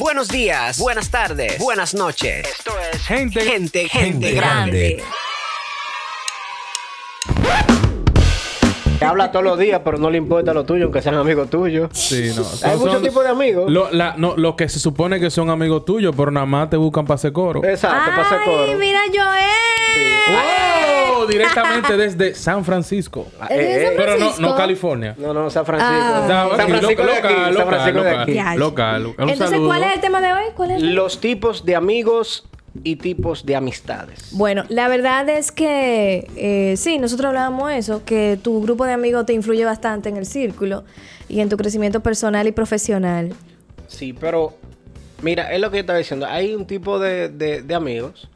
Buenos días, buenas tardes, buenas noches. Esto es Gente, Gente, gente, grande. Que habla todos los días, pero no le importa lo tuyo, aunque sean amigos tuyos. Sí, no. Hay Son- muchos tipos de amigos. Lo, la- no, lo que se supone que son amigos tuyos, pero nada más te buscan para hacer coro. Exacto, para hacer Ay, coro. mira Joel. Directamente desde San Francisco. ¿Es de Eh, San Pero no, Francisco? no California. No, no, San Francisco. Ah. San Francisco de aquí. San local, Francisco de local, aquí. Local. Un Entonces, saludo. ¿cuál es el tema de hoy? ¿Cuál es? Los tipos de amigos y tipos de amistades. Bueno, la verdad es que eh, sí, nosotros hablábamos eso, que tu grupo de amigos te influye bastante en el círculo y en tu crecimiento personal y profesional. Sí, pero mira, es lo que yo estaba diciendo. Hay un tipo de, de- de amigos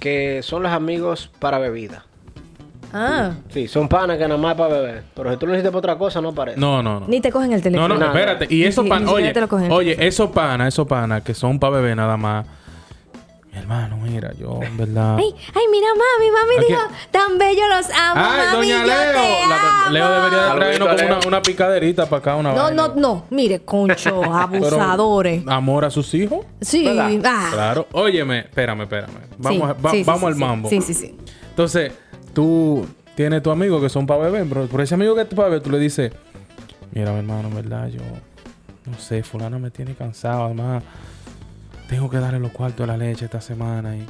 que son los amigos para bebida. Ah, Sí, son panas que nada más para beber. Pero si tú lo necesitas para otra cosa, no parece. No, no, no. ni te cogen el No, teléfono. no, Nada. espérate. Y esos panas, oye, oye, esos panas, esos panas que son para beber nada más. Mi hermano, mira, yo, en verdad. Ay, ay, mira, mami, mami dijo, tan bello los amo, Ay, mami, doña yo Leo. te La- amo. Leo debería de traernos como una, una picaderita para acá, una No, vaina. no, no, mire, concho, Pero, abusadores. amor a sus hijos. Sí, ah. Claro. Óyeme, espérame, espérame. Vamos, Sí, a- va- sí, sí, vamos sí, al sí. mambo. Sí, sí, sí. Entonces, tú tienes tu amigo que son para beber, pero por ese amigo que es para beber, tú le dices, mira, mi hermano, en verdad, yo no sé, fulano me tiene cansado, además, tengo que darle los cuartos de la leche esta semana y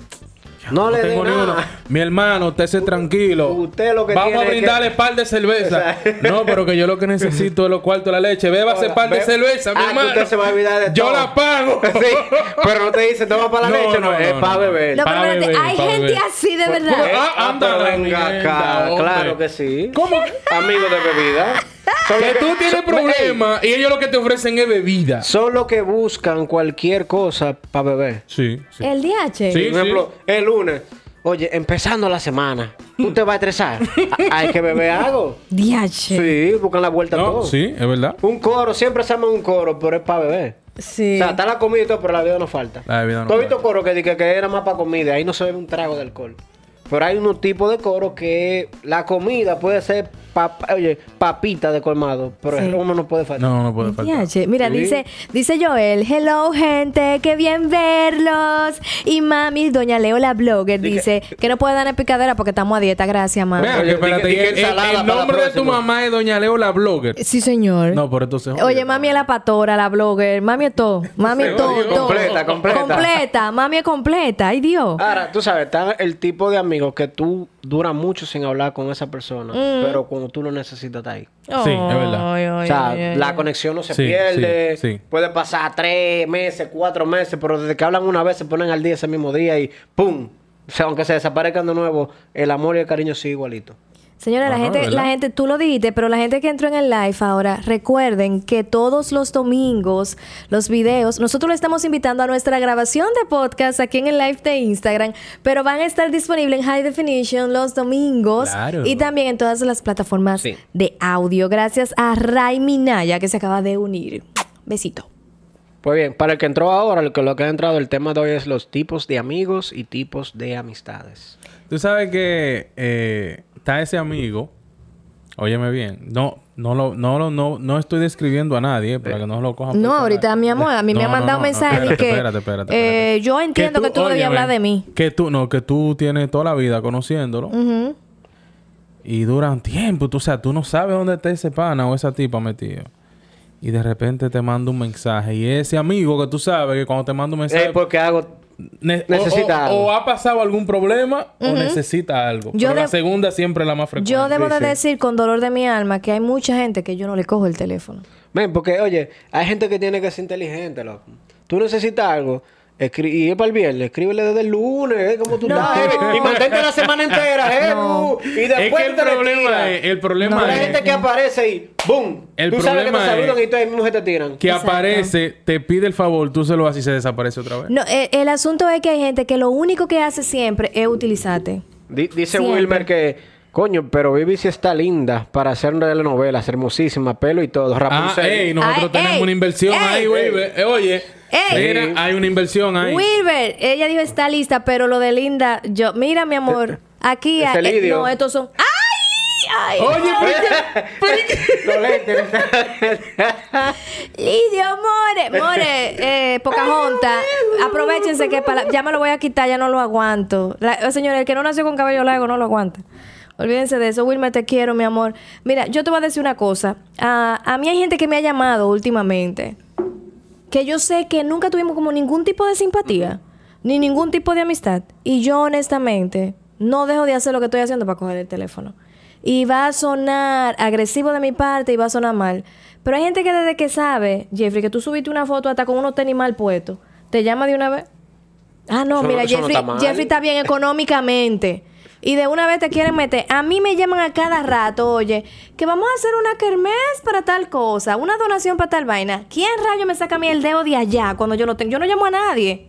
No le tengo ni nada. uno. Mi hermano, usted se tranquilo. usted lo que Vamos tiene a es brindarle que- par de cerveza. No, pero que yo lo que necesito es los cuartos de la leche. Bébase Hola, par de ve- cerveza, mi Ah, hermano. usted se va a olvidar de Yo todo. la pago. Sí, pero no te dice, toma para la No, leche, no, no, es no, para beber. No, pero Pa' espérate, beber, hay gente beber. así de Pues, verdad. Ah, Ah, anda, venga acá. Claro que sí. ¿Cómo que? Amigos de bebida. Que tú tienes problemas y ellos lo que te ofrecen es bebida. Son los que buscan cualquier cosa para beber. Sí, sí. El DH. Sí. Por ejemplo, el lunes. Oye, empezando la semana, ¿tú te vas a estresar? A- Hay que beber algo. DH. Sí, buscan la vuelta a No, todo. sí, es verdad. Un coro, siempre se llama un coro, pero es para beber. Sí. O sea, está la comida y todo, pero la bebida no falta. La bebida no ¿Tú has visto coro que, que, que era más para comida? Ahí no se bebe un trago de alcohol. Pero hay unos tipos de coro que la comida puede ser, pap- oye, papita de colmado, pero Sí. el romo no puede faltar. No, no puede faltar. Mira, Sí. dice, dice Joel, hello gente, qué bien verlos. Y mami, doña Leo la blogger que- dice que, no puede dar picadera porque estamos a dieta, gracias mami. Oye, que espérate, el- el, nombre de tu mamá es Doña Leo la blogger. Sí, señor. No, por entonces. Oye, mami es la pastora, la blogger, mami es todo, mami es todo, oye, todo. completa, completa. Completa, mami es completa, ay Dios. Ahora, tú sabes, está el tipo de amigo que tú duras mucho sin hablar con esa persona, Mm. pero cuando tú lo necesitas está ahí. Sí, es verdad. Ay, ay, o sea, ay, ay, la conexión no se Sí, pierde. sí, sí. Puede pasar tres meses, cuatro meses, pero desde que hablan una vez se ponen al día ese mismo día y ¡pum! O sea, aunque se desaparezcan de nuevo, el amor y el cariño sigue igualito. Señora, la Ajá, gente, ¿verdad? la gente, tú lo dijiste, pero la gente que entró en el live ahora, recuerden que todos los domingos, los videos, nosotros le estamos invitando a nuestra grabación de podcast aquí en el live de Instagram, pero van a estar disponibles en High Definition los domingos Claro. y también en todas las plataformas Sí. de audio. Gracias a Ray Minaya que se acaba de unir. Besito. Pues bien, para el que entró ahora, el que lo que ha entrado, el tema de hoy es los tipos de amigos y tipos de amistades. Tú sabes que eh, está ese amigo. Óyeme bien. No, no, lo, no, lo- no, no estoy describiendo a nadie para que no lo cojan. No, ahorita, mi amor, a mí me No, han no, mandado no, un mensaje espérate, que, espérate, espérate, eh, yo entiendo que tú, debías óyeme, hablar de mí. Que tú, no, que tú tienes toda la vida conociéndolo. Ujú. Y duran tiempo. Tú, o sea, tú no sabes dónde está ese pana o esa tipa metido. Y de repente te manda un mensaje. Y ese amigo que tú sabes que cuando te manda un mensaje... Es porque hago... ne- necesita o, algo. o ha pasado algún problema o necesita algo. Yo Pero la segunda siempre es la más frecuente. Yo debo Sí, de sí. decir con dolor de mi alma que hay mucha gente que yo no le cojo el teléfono. Men, porque, oye, hay gente que tiene que ser inteligente, loco. Tú necesitas algo, escri- y es para el viernes, escríbele desde el lunes, ¿eh? ¿Cómo tú No. estás? eh? Y mantente la semana entera, ¿eh? No. Y Es después que el te problema es... El problema No, Hay es... gente que aparece y ¡boom! El tú sabes que te problema es- saludan y todos mismos se te tiran. que Exacto. aparece, te pide el favor, tú se lo haces y se desaparece otra vez. No, eh, el asunto es que hay gente que lo único que hace siempre es utilizarte. Di- dice Siempre. Wilmer que, coño, pero Vivi sí está linda para hacer una telenovela, hermosísima, pelo y todo. Ah, Rapunzel. ey, nosotros Ay, tenemos ey, una inversión ey, ahí, güey. Oye, Ey. mira, hay una inversión ahí. Wilber, ella dijo está lista, pero lo de Linda, yo, mira mi amor, aquí Ese eh, no, estos son. ¡Ay! ay, Oye, pero Los lentes. Lidio, more, more, eh, Pocahontas, aprovechense que para, ya me lo voy a quitar, ya no lo aguanto. La- eh, señores, el que no nació con cabello largo no lo aguanta. Olvídense de eso. Wilmer, te quiero, mi amor. Mira, yo te voy a decir una cosa. A, a mí hay gente que me ha llamado últimamente que yo sé que nunca tuvimos como ningún tipo de simpatía, ni ningún tipo de amistad. Y yo honestamente no dejo de hacer lo que estoy haciendo para coger el teléfono. Y va a sonar agresivo de mi parte y va a sonar mal. Pero hay gente que desde que sabe, Jeffrey, que tú subiste una foto hasta con unos tenis mal puestos, te llama de una vez. Ah, no, Eso mira, no Jeffrey, está. Jeffrey está bien económicamente. Y de una vez te quieren meter. A mí me llaman a cada rato, oye, que vamos a hacer una kermés para tal cosa, una donación para tal vaina. ¿Quién rayo me saca a mí el dedo de allá cuando yo lo tengo? Yo no llamo a nadie.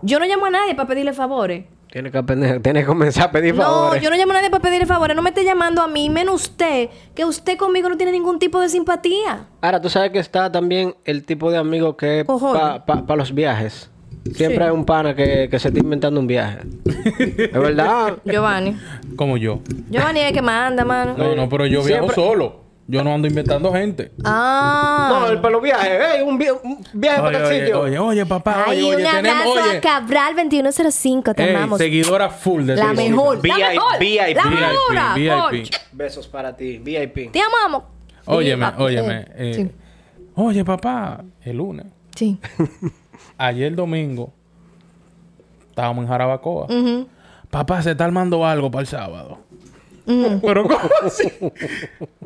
Yo no llamo a nadie para pedirle favores. Tienes que, aprender- tienes que comenzar a pedir No, favores. yo no llamo a nadie para pedirle favores. No me esté llamando a mí, menos usted, que usted conmigo no tiene ningún tipo de simpatía. Ahora, tú sabes que está también el tipo de amigo que es para los viajes. Siempre Sí. hay un pana que, que se está inventando un viaje. es verdad. Giovanni. Como yo. Giovanni es el que manda, mano. No, no, pero yo viajo solo. Yo no ando inventando gente. Ah. No, el para los viajes. Ey, un, vi- un viaje para Oye, el oye, sitio. oye, oye, papá, Ay, oye, oye, un tenemos, abrazo oye, a Cabral 2105, te ey, amamos. seguidora full de La mejor. VIP, la mejor. VIP, la VIP, mejor. VIP. Besos para ti. VIP. Te amamos. Óyeme, óyeme. eh, sí. Oye, papá, el lunes. Sí. Ayer domingo estábamos en Jarabacoa. Papá, se está armando algo para el sábado. Pero ¿cómo así?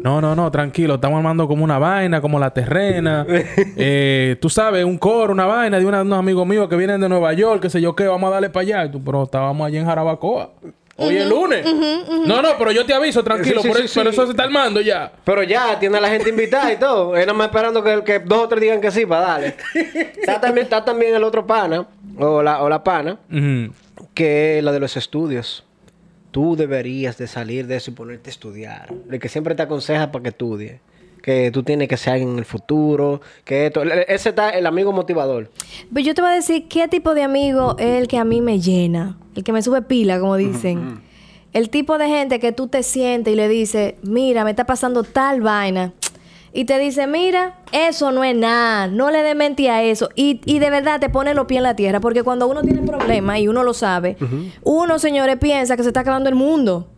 No, no, no, tranquilo. Estamos armando como una vaina, como la terrena. Eh, tú sabes, un coro, una vaina de una- unos amigos míos que vienen de Nueva York, qué sé yo qué, vamos a darle para allá. Pero estábamos allí en Jarabacoa. Hoy es lunes. No, no, pero yo te aviso, tranquilo. Sí, sí, por sí, eso, pero sí. eso se está armando ya. Pero ya tiene a la gente invitada y todo. Él nada más esperando que, que dos o tres digan que sí para darle. está, también, está también el otro pana, o la, o la pana, que es la de los estudios. Tú deberías de salir de eso y ponerte a estudiar. El que siempre te aconseja para que estudies. Que tú tienes que ser alguien en el futuro. Que esto. Ese está el amigo motivador. Pero yo te voy a decir qué tipo de amigo es el que a mí me llena. El que me sube pila, como dicen. El tipo de gente que tú te sientes y le dices, mira, me está pasando tal vaina. Y te dice, mira, eso no es nada, no le dé mente a eso. Y, y de verdad te pone los pies en la tierra, porque cuando uno tiene problemas y uno lo sabe, uno, señores, piensa que se está acabando el mundo.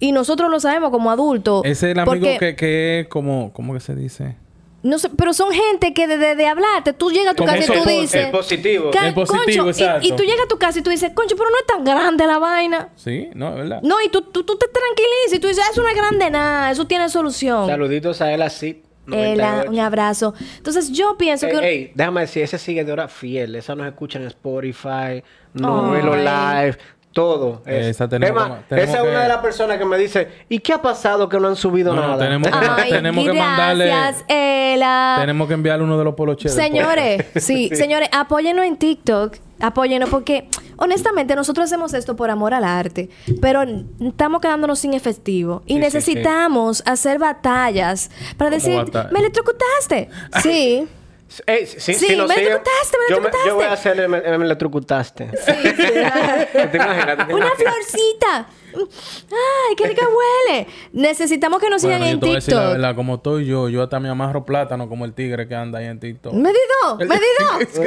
Y nosotros lo sabemos como adultos. Ese es el amigo porque- que, que es como, ¿cómo que se dice? no sé, pero son gente que de, de- de hablarte, tú llegas a tu Como casa y tú dices... el positivo. "Ca- El positivo, concho", y- exacto. Y, tú llegas a tu casa y tú dices, concho, pero no es tan grande la vaina. Sí, no, es verdad. No, y tú, tú, tú te tranquilizas y tú dices, "Ah, eso no es grande nada, eso tiene solución. Saluditos a él así. Ela, un abrazo. Entonces yo pienso Ey, que... ey, déjame decir, ese seguidora fiel. Esa nos escucha en Spotify, no los live, todo. Es- Esa tenemos que- tenemos esa es que- una de las personas que me dice, ¿y qué ha pasado que no han subido No, no, nada? tenemos que- Ay, tenemos que mandarle- gracias, Ela. Tenemos que enviarle uno de los poloches. Señores, sí, señores, apóyennos en TikTok. Apóyennos porque, honestamente, nosotros hacemos esto por amor al arte, pero estamos quedándonos sin efectivo y Sí, sí, necesitamos hacer batallas para decir, batalla? me electrocutaste. Sí. Ey, sí, Sí, sí, no, me sí, electrocutaste, me yo, yo voy a hacer el, me, me electrocutaste. sí, sí. ¿Te imaginas? ¿Te Una florcita. Ay, qué rica huele. Necesitamos que nos sigan Bueno, en decir la TikTok. verdad, como estoy yo, yo hasta me amarro plátano como el tigre que anda ahí en TikTok. Medido, medido.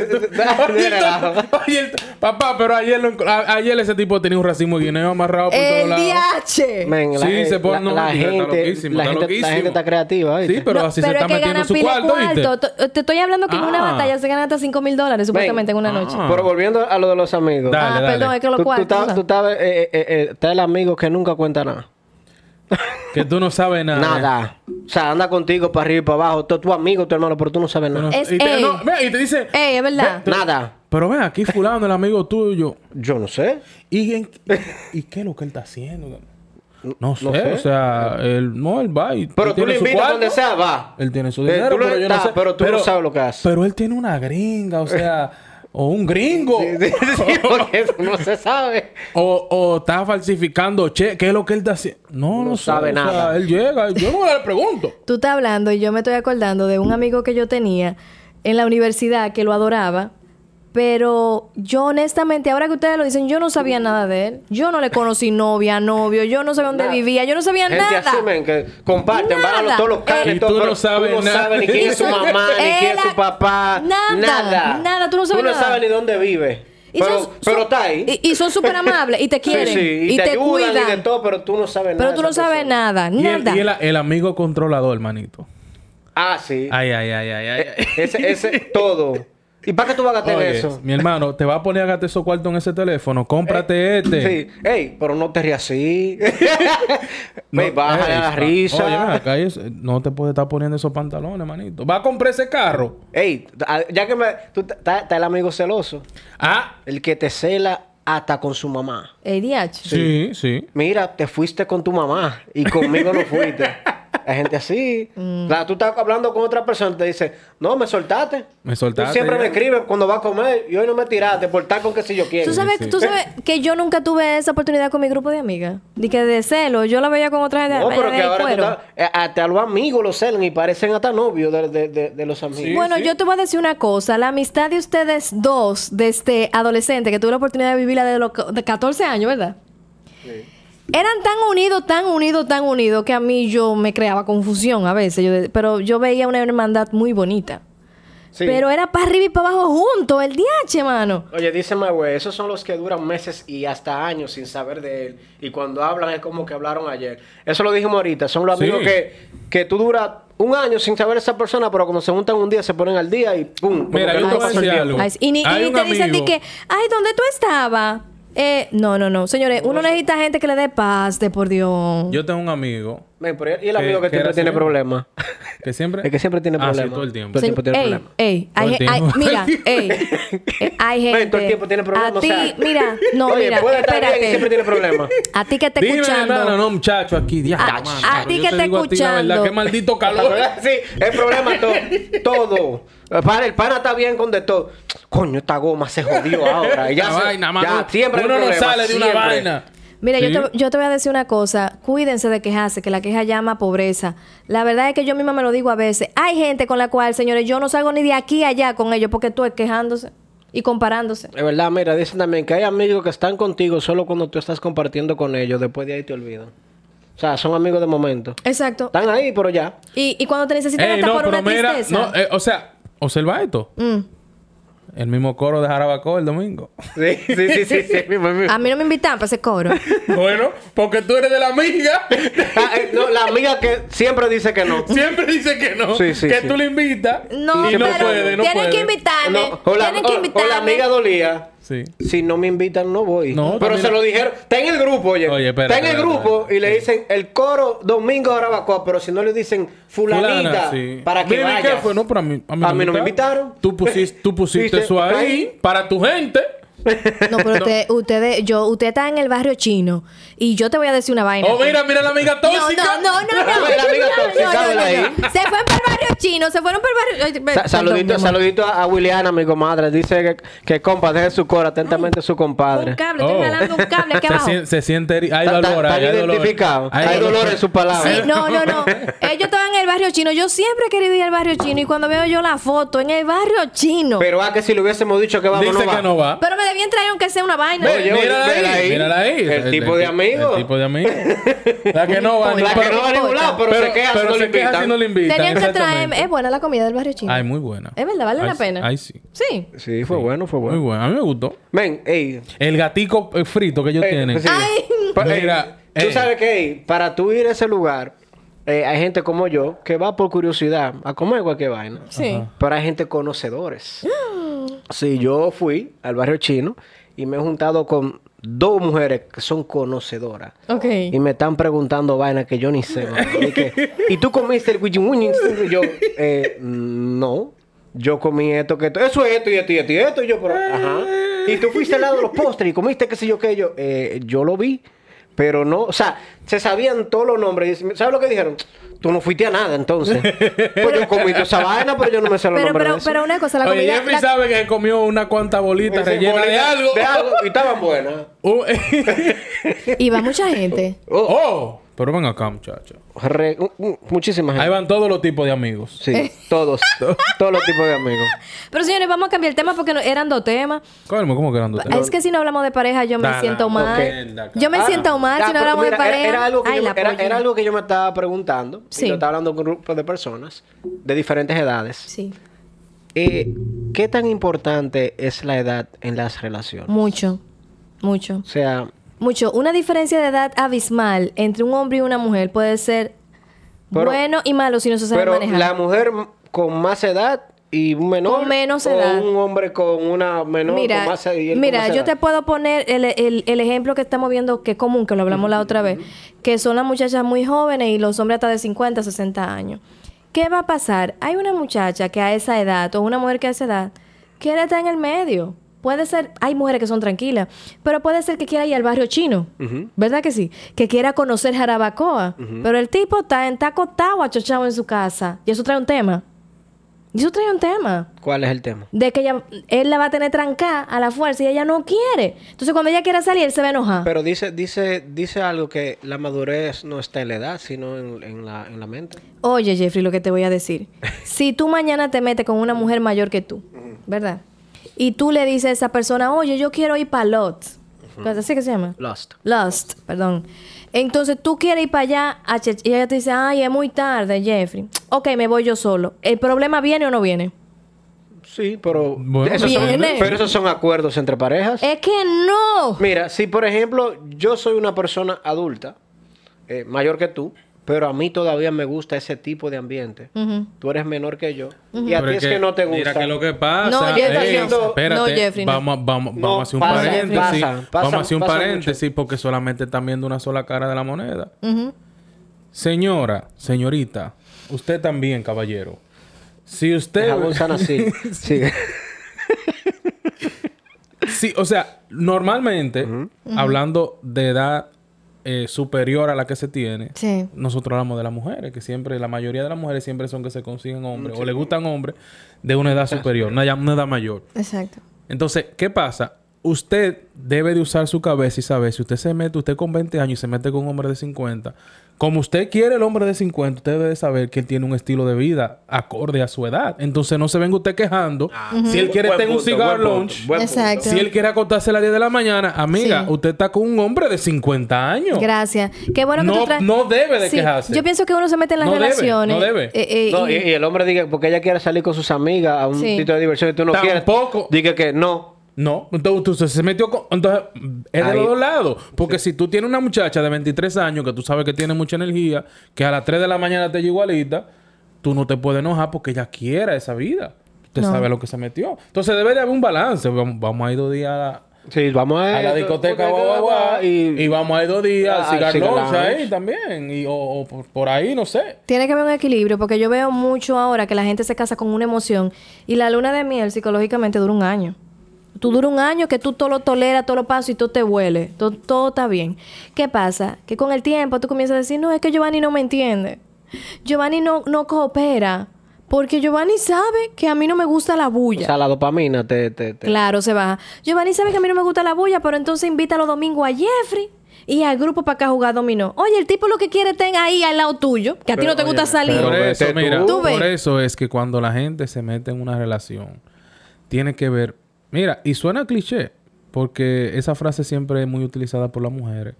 Ayer- papá, pero ayer, lo a- ayer ese tipo tenía un racimo de guineo amarrado por todos El. DH. Men, la, Sí, se pone- la- no, la mentira, está gente, loquísimo, la, está gente, la gente está creativa. Sí, pero No, así se pero está es que metiendo su cuarto, ¿viste? cuarto. Te- estoy hablando que en una Ah. batalla se gana hasta 5 mil dólares supuestamente en una noche. Ah. Pero volviendo a lo de los amigos. Ah, perdón, es que los Tú, tú, cuartos. Estás- tú estás, eh, eh, eh, está el amigo que nunca cuenta nada. Que tú no sabes nada. Nada. O sea, anda contigo para arriba y para abajo. Tú, tu amigo, tu hermano, pero tú no sabes nada. Es y, te, ey. no, ve, y te dice... Ey, es verdad. Nada. Pero ven, aquí fulano, el amigo tuyo. Yo no sé. ¿Y, en- ¿Y qué es lo que él está haciendo? No sé, sé. o sea, él no, él va y Pero él tú le invitas donde sea, va. Él tiene su Eh, dinero, tú lo- pero yo no sé. pero tú no sabes lo que hace. Pero él tiene una gringa, o sea, o un gringo. Sí, porque eso no se sabe. O, o está falsificando che, ¿qué es lo que él está haciendo? No, no, No sé, sabe o sea, nada. él llega, yo no le pregunto. Tú estás hablando y yo me estoy acordando de un amigo que yo tenía en la universidad que lo adoraba. Pero yo honestamente, ahora que ustedes lo dicen, yo no sabía nada de él. Yo no le conocí novia, novio, yo no sabía dónde Nada. vivía, yo no sabía Gente nada. así, men, que comparten, van a los- Nada. todos los canes, Eh, Y todo, tú no pero sabes tú no sabes ni quién es su mamá, ni quién es su papá. nada, Nada. nada, tú no sabes Tú no nada. sabes ni dónde vive. Y pero, son- pero son- está ahí. Y, y son súper amables y te quieren. sí, y, y, te, ayudan cuidan. y de todo, pero tú no sabes nada. pero tú no sabes persona. nada, Y, el, nada. y el- el amigo controlador, manito. Ah, sí. Ay, ay, ay, ay, ay. Eh, ese, ese, todo. ¿Y para qué tú vas a gastar Oye, eso? mi hermano, te va a poner a gastar esos cuartos en ese teléfono. Cómprate este. Sí. Ey, pero no te rías así. No, Ey, ey, la risa. Oye, ven acá, es- no te puedes estar poniendo esos pantalones, manito. Va a comprar ese carro. Ey, ya que me... Tú, está, está el amigo celoso. Ah, El que te cela hasta con su mamá. Ey, DH. sí, sí. Mira, te fuiste con tu mamá y conmigo no fuiste. Hay gente así. Mm. Claro, tú estás hablando con otra persona y te dice, no, me soltaste. Me soltaste, Tú siempre ya. me escribes cuando vas a comer y hoy no me tiraste por estar con que si yo quiero. Tú sabes, sí. tú sabes que yo nunca tuve esa oportunidad con mi grupo de amigas. Ni que de celo. Yo la veía con otra gente. No, pero de que ahora tú estás- eh, hasta los amigos los celan y parecen hasta novios de, de- de- de los amigos. Bueno, yo te voy a decir una cosa. La amistad de ustedes dos, desde adolescente, que tuve la oportunidad de vivirla desde los ca- de 14 años, ¿verdad? Eran tan unidos, tan unidos, tan unidos, que a mí yo me creaba confusión a veces. Yo de- pero yo veía una hermandad muy bonita. Sí. Pero era para arriba y para abajo juntos, el DH, mano. Oye, dice my güey, esos son los que duran meses y hasta años sin saber de él. Y cuando hablan es como que hablaron ayer. Eso lo dijimos ahorita. Son los Sí. amigos que, que tú duras un año sin saber de esa persona, pero cuando se juntan un día se ponen al día y ¡pum! Mira, yo nunca te voy a decir algo. Y ni, y te dicen que, ay, ¿dónde tú estabas? Eh, no, no, no. Señores, uno necesita gente que le dé paz, de por Dios. Yo tengo un amigo Ven, pero y el amigo que, que siempre tiene así. problemas. que siempre... Es que siempre tiene Ah, sí, problemas. todo el tiempo. Todo el tiempo tiene ey, problemas. ey, hay, el hay- mira, ey, hay gente. Todo el tiempo tiene problemas. A o ti, sea, mira, no, Oye, mira, puede estar bien y espérate. siempre tiene problemas. A ti que te Dime, escuchando. hermano, no, muchacho, aquí. A- ti que te escuchando. qué maldito calor. sí, el problema to- todo. El pana, el pana está bien con de todo. Coño, esta goma se jodió ahora. Y ya vaina, ya, siempre Uno no problemas, sale de una vaina. Mira, Sí. yo, te, yo te voy a decir una cosa. Cuídense de quejarse, que la queja llama a pobreza. La verdad es que yo misma me lo digo a veces. Hay gente con la cual, señores, yo no salgo ni de aquí a allá con ellos porque tú es quejándose y comparándose. Es verdad, mira, dicen también que hay amigos que están contigo solo cuando tú estás compartiendo con ellos. Después de ahí te olvidan. O sea, son amigos de momento. Exacto. Están ahí, pero ya. Y, y cuando te necesitan Ey, hasta no, por pero una mira, tristeza. no, eh, o sea, observa esto. Mm. El mismo coro de Jarabacoa el domingo. Sí, sí, sí, sí. sí, mismo, mismo. A mí no me invitan para ese coro. bueno, porque tú eres de la amiga. Ah, eh, no, la amiga que siempre dice que no. Siempre dice que no. Sí, sí, que sí. tú le invitas. No, y no pero puede, no tienen puede. que invitarme. No, o, la, tienen que o- la amiga dolía. Sí. Si no me invitan, no voy. No, pero se lo dijeron. Está en el grupo, oye. Oye, espera, está en el grupo y le dicen el coro domingo de Arabacoa, pero si no le dicen fulanita Fulana, sí. para que Mira, ¿y vayas. ¿qué fue? No, pero a mí, a mí, A mí no me invitaron. Tú pusiste, tú pusiste eso ahí. para tu gente. No, pero usted, ustedes, yo, usted está en el barrio chino y yo te voy a decir una vaina. Oh, mira, mira la amiga tóxica. no, no, no, no. La amiga No, tóxica, no, no, háblala no, ahí. no. Se fueron para el barrio chino, se fueron para el barrio. Saludito, saludito a, Williana, mi comadre. Dice que, que compa, deje su coro atentamente a su compadre. Un cable, estoy Oh. jalando un cable aquí se, abajo. se siente Hay dolor, está hay, identificado. Hay dolor. dolor en sus palabras. Sí, no, no, no. Ellos estaban en el barrio chino. Yo siempre he querido ir al barrio chino y cuando veo yo la foto en el barrio chino. Pero, Pero a que si le hubiésemos dicho que vamos, Dice no va. que no va. me debían traer aunque sea una vaina. Oye, mírala ahí, ahí. mírala ahí. El tipo de amigo. El tipo de amigo. La que no va. ni- La que pero- no va a ningún lado, pero, se queja pero si no se queja si no le invitan. Tenían que traer. Es buena la comida del barrio chino. Ay, muy buena. Es verdad, vale Ay, la pena. Ay, sí. Sí. Sí, fue bueno, fue Muy bueno. buena. A mí me gustó. Men, ey. El gatico eh, frito que ellos ey, tienen. sí. Ay. Mira, tú ey. sabes que ey, para tú ir a ese lugar, eh, hay gente como yo que va por curiosidad a comer cualquier vaina. Sí. Pero hay gente conocedores. Sí, yo fui al barrio chino y me he juntado con dos mujeres que son conocedoras. Ok. Y me están preguntando vainas que yo ni sé. Y, que, ¿y tú comiste el guichimuñi? Y yo, eh, no. Yo comí esto, que esto. Eso es esto y esto y esto y esto. Y yo, pero, ajá. Y tú fuiste al lado de los postres y comiste qué sé yo qué. Yo, eh, yo lo vi. Pero no, o sea, se sabían todos los nombres. ¿Sabes lo que dijeron? Tú no fuiste a nada, entonces. Pues yo comí toda esa vaina, pero yo no me sé los Pero, nombres pero, de eso. pero una cosa, la Oye, comida. Jeffrey la- sabe que comió una cuanta bolita rellena de bolita- algo. De algo. Y estaban buenas. Uh, Iba mucha gente. Oh, oh, Pero ven acá, muchacha. Re- muchísima gente. Ahí van todos los tipos de amigos. Sí, todos. todos los tipos de amigos. Pero señores, vamos a cambiar el tema porque no- eran dos temas. ¿Cómo, cómo que eran dos Es que si no hablamos de pareja, yo me Da, siento da, mal. Yo me Ah, siento no. mal si no hablamos mira, de pareja. Era, algo que Ay, yo, la era, polla. era algo que yo me estaba preguntando. Sí. Y lo estaba hablando con un grupo de personas de diferentes edades. Sí, Eh, ¿Qué tan importante es la edad en las relaciones? mucho. Mucho. O sea, Mucho. Una diferencia de edad abismal entre un hombre y una mujer puede ser Pero- bueno y malo si no se sabe pero manejar. la mujer con más edad y un menor. Con menos o edad. un hombre con una menor Mira, con más con mira más yo edad. te puedo poner el, el- el ejemplo que estamos viendo que es común, que lo hablamos la otra vez, que son las muchachas muy jóvenes y los hombres hasta de 50, 60 años. ¿Qué va a pasar? Hay una muchacha que a esa edad, o una mujer que a esa edad, quiere estar en el medio. Puede ser, hay mujeres que son tranquilas, pero puede ser que quiera ir al barrio chino, ¿verdad que sí? Que quiera conocer Jarabacoa, pero el tipo está, está acostado, achochado en su casa, y eso trae un tema. Y eso trae un tema ¿Cuál es el tema? de que ella, él la va a tener trancada a la fuerza y ella no quiere. Entonces, cuando ella quiera salir, él se va a enojar. Pero dice, dice, dice algo que la madurez no está en la edad, sino en, en la, en la mente. Oye, Jeffrey, lo que te voy a decir. si tú mañana te metes con una mujer mayor que tú, ¿verdad? Y tú le dices a esa persona, oye, yo quiero ir para Lots. ¿Así que se llama? Lost. Lost, perdón. Entonces tú quieres ir para allá a Che- y ella te dice, ay, es muy tarde, Jeffrey. Ok, me voy yo solo. ¿El problema viene o no viene? Sí, pero Bueno, esos son, Viene. pero esos son acuerdos entre parejas. Es que no. Mira, si por ejemplo yo soy una persona adulta, eh, mayor que tú, pero a mí todavía me gusta ese tipo de ambiente. Tú eres menor que yo. Y a ti es que, no te gusta. Mira que lo que pasa. No, Jeffrey, es- no. espérate, No, Jeffrey, no. vamos, a- vamos, No, vamos a hacer un pasa, paréntesis. pasa, pasa, vamos a hacer un paréntesis porque solamente están viendo una sola cara de la moneda. Señora, señorita, usted también, caballero. Si usted. Así. Sí. Sí, o sea, normalmente, hablando de edad eh, superior a la que se tiene, Sí. nosotros hablamos de las mujeres, que siempre, la mayoría de las mujeres siempre son que se consiguen hombres o le gustan hombres de una edad superior, una, una edad mayor. Exacto. Entonces, ¿qué pasa? Usted debe de usar su cabeza y saber, si usted se mete, usted con 20 años y se mete con un hombre de 50, como usted quiere el hombre de 50, usted debe de saber que él tiene un estilo de vida acorde a su edad. Entonces, no se venga usted quejando. Si él quiere Buen tener un cigar lunch, Exacto. si él quiere acostarse a las 10 de la mañana, amiga, Sí. usted está con un hombre de 50 años. Gracias. Qué bueno que No- tú traes... no debe de Sí, quejarse. Yo pienso que uno se mete en las No debe, relaciones. no debe. eh, eh, No, y, el hombre diga, porque ella quiere salir con sus amigas a un Sí. sitio de diversión y tú no quieres. Tampoco. Diga que no. No, entonces se metió con... Entonces, es de Ahí. los dos lados. Porque si tú tienes una muchacha de 23 años que tú sabes que tiene mucha energía, que a las 3 de la mañana te llega igualita, tú no te puedes enojar porque ella quiera esa vida. Usted No. sabe a lo que se metió. Entonces debe de haber un balance. Vamos, vamos a ir dos días a la, Sí, vamos a, a la discoteca guau, guau, guau, y, vamos a ir dos días Ah, al cigar cigar lunch lounge. ahí también. Y, o, o por, por ahí, no sé. Tiene que haber un equilibrio porque yo veo mucho ahora que la gente se casa con una emoción y la luna de miel psicológicamente dura un año. Tú dura un año que tú todo lo toleras, todo lo pasas y todo te huele. Todo, todo está bien. ¿Qué pasa? Que con el tiempo tú comienzas a decir, no, es que Giovanni no me entiende. Giovanni no, no coopera. Porque Giovanni sabe que a mí no me gusta la O bulla. sea, la dopamina te... te, te- Claro, se baja. Giovanni sabe que a mí no me gusta la bulla, pero entonces invita los domingos a Jeffrey y al grupo para acá a jugar dominó. Oye, el tipo lo que quiere tenga ahí al lado tuyo, que a ti no te gusta oye, salir. pero Por vete eso, tú. mira, Tú ves. por eso es que cuando la gente se mete en una relación, tiene que ver. Mira, y suena cliché, porque esa frase siempre es muy utilizada por las mujeres,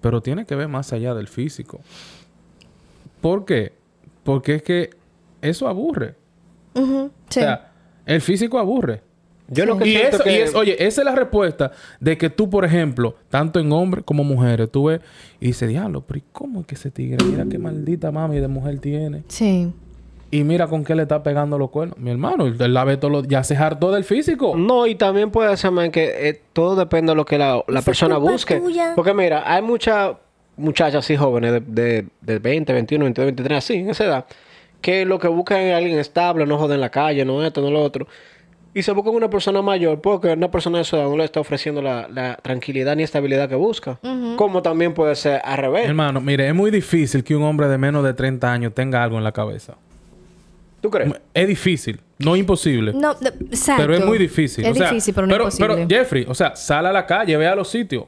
pero tiene que ver más allá del físico. ¿Por qué? Porque es que eso aburre. Sí. O sea, el físico aburre. Yo lo que Y, eso- que... y es, oye, esa es la respuesta de que tú, por ejemplo, tanto en hombres como mujeres, tú ves y dices, diablo, pero ¿y cómo es que ese tigre? Mira qué maldita mami de mujer tiene. sí. Y mira con qué le está pegando los cuernos. Mi hermano, él la ve todo lo- ya se hartó del físico. No, y también puede ser, man, que eh, todo depende de lo que la, persona busque. tuya. Porque mira, hay muchas muchachas así jóvenes de, de, de 20, 21, 22, 23, así, en esa edad, que lo que buscan es alguien estable, no joden en la calle, no esto, no lo otro. Y se buscan una persona mayor porque una persona de su edad no le está ofreciendo la, la tranquilidad ni estabilidad que busca. Como también puede ser al revés. Hermano, mire, es muy difícil que un hombre de menos de 30 años tenga algo en la cabeza. ¿Tú crees? Es difícil, no imposible. No, exacto. Pero es muy difícil. Es O sea, difícil, pero no pero, imposible. pero, Jeffrey, o sea, sal a la calle, ve a los sitios.